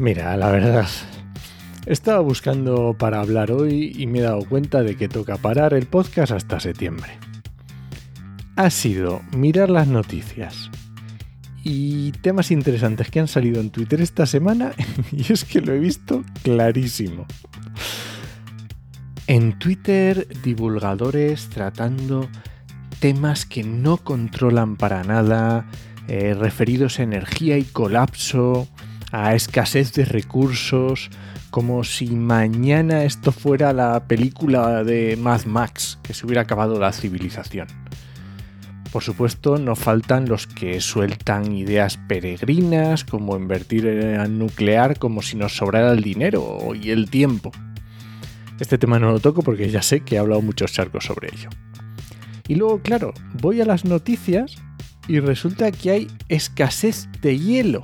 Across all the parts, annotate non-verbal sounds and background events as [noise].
Mira, la verdad, estaba buscando para hablar hoy y me he dado cuenta de que toca parar el podcast hasta septiembre. Ha sido mirar las noticias y temas interesantes que han salido en Twitter esta semana [laughs] y es que lo he visto clarísimo. En Twitter, divulgadores tratando temas que no controlan para nada, eh, referidos a energía y colapso, a escasez de recursos, como si mañana esto fuera la película de Mad Max, que se hubiera acabado la civilización. Por supuesto, no faltan los que sueltan ideas peregrinas, como invertir en nuclear como si nos sobrara el dinero y el tiempo. Este tema no lo toco porque ya sé que he hablado muchos charcos sobre ello. Y luego, claro, voy a las noticias y resulta que hay escasez de hielo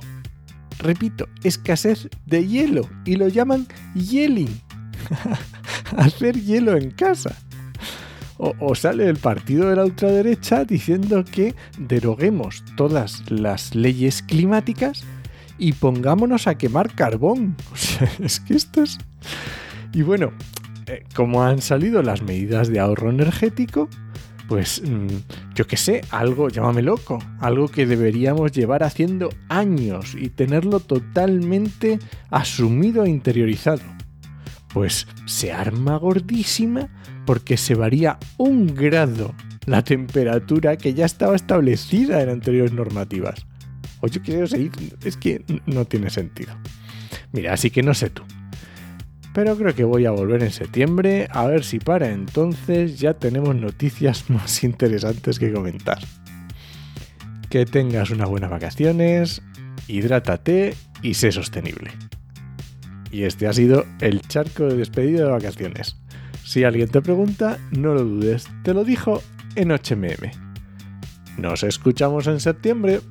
repito, escasez de hielo y lo llaman yelling. [laughs] Hacer hielo en casa. O, sale el partido de la ultraderecha diciendo que deroguemos todas las leyes climáticas y pongámonos a quemar carbón. [laughs] O sea, es que esto es... Y bueno, eh, como han salido las medidas de ahorro energético, pues mm, yo qué sé, algo, llámame loco, algo que deberíamos llevar haciendo años y tenerlo totalmente asumido e interiorizado. Pues se arma gordísima porque se varía un grado la temperatura que ya estaba establecida en anteriores normativas. O yo quiero seguir, es que no tiene sentido. Mira, así que no sé tú, pero creo que voy a volver en septiembre a ver si para entonces ya tenemos noticias [laughs] más interesantes que comentar. Que tengas unas buenas vacaciones, hidrátate y sé sostenible. Y este ha sido el charco de despedida de vacaciones. Si alguien te pregunta, no lo dudes, te lo dijo en HMM. Nos escuchamos en septiembre.